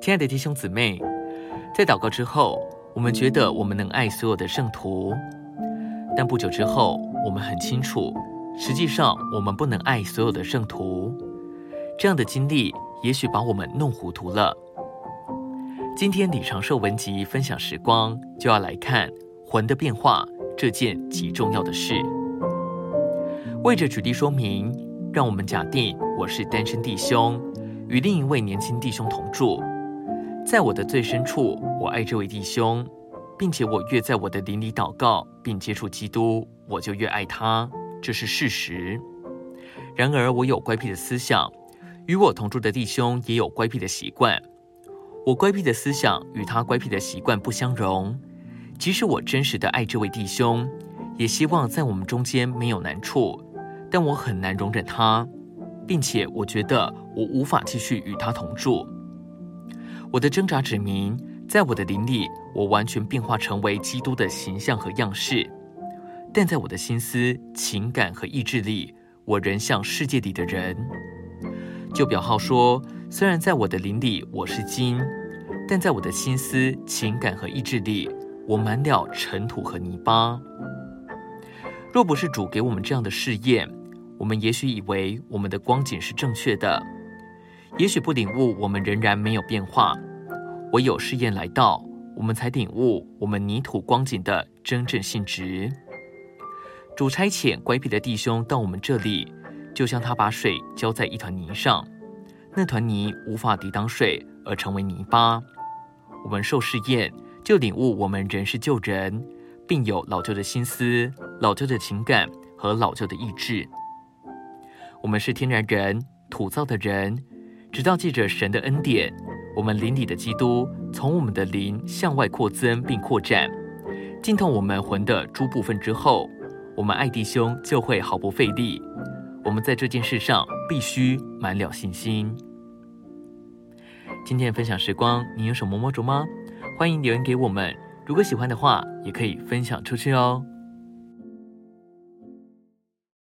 亲爱的弟兄姊妹，在祷告之后，我们觉得我们能爱所有的圣徒，但不久之后，我们很清楚，实际上我们不能爱所有的圣徒。这样的经历，也许把我们弄糊涂了。今天李长寿文集分享时光，就要来看魂的变化这件极重要的事。为着举例说明，让我们假定我是单身弟兄，与另一位年轻弟兄同住。在我的最深处，我爱这位弟兄，并且我越在我的灵里祷告并接触基督，我就越爱他，这是事实。然而，我有乖僻的思想，与我同住的弟兄也有乖僻的习惯。我乖僻的思想与他乖僻的习惯不相容。即使我真实的爱这位弟兄，也希望在我们中间没有难处。但我很难容忍他，并且我觉得我无法继续与他同住。我的挣扎指明，在我的灵里，我完全变化成为基督的形象和样式；但在我的心思、情感和意志力，我仍像世界里的人。就表号说，虽然在我的灵里我是金，但在我的心思、情感和意志力，我满了尘土和泥巴。若不是主给我们这样的试验，我们也许以为我们的光景是正确的，也许不领悟，我们仍然没有变化。唯有试验来到，我们才领悟我们泥土光景的真正性质。主差遣乖僻的弟兄到我们这里，就像他把水浇在一团泥上，那团泥无法抵挡水而成为泥巴。我们受试验，就领悟我们仍是旧人，并有老旧的心思、老旧的情感和老旧的意志。我们是天然人，土造的人，直到借着神的恩典，我们灵里的基督从我们的灵向外扩增并扩展，浸透我们魂的诸部分之后，我们爱弟兄就会毫不费力。我们在这件事上必须满了信心。今天分享时光，你有什么摸着吗？欢迎留言给我们。如果喜欢的话，也可以分享出去哦。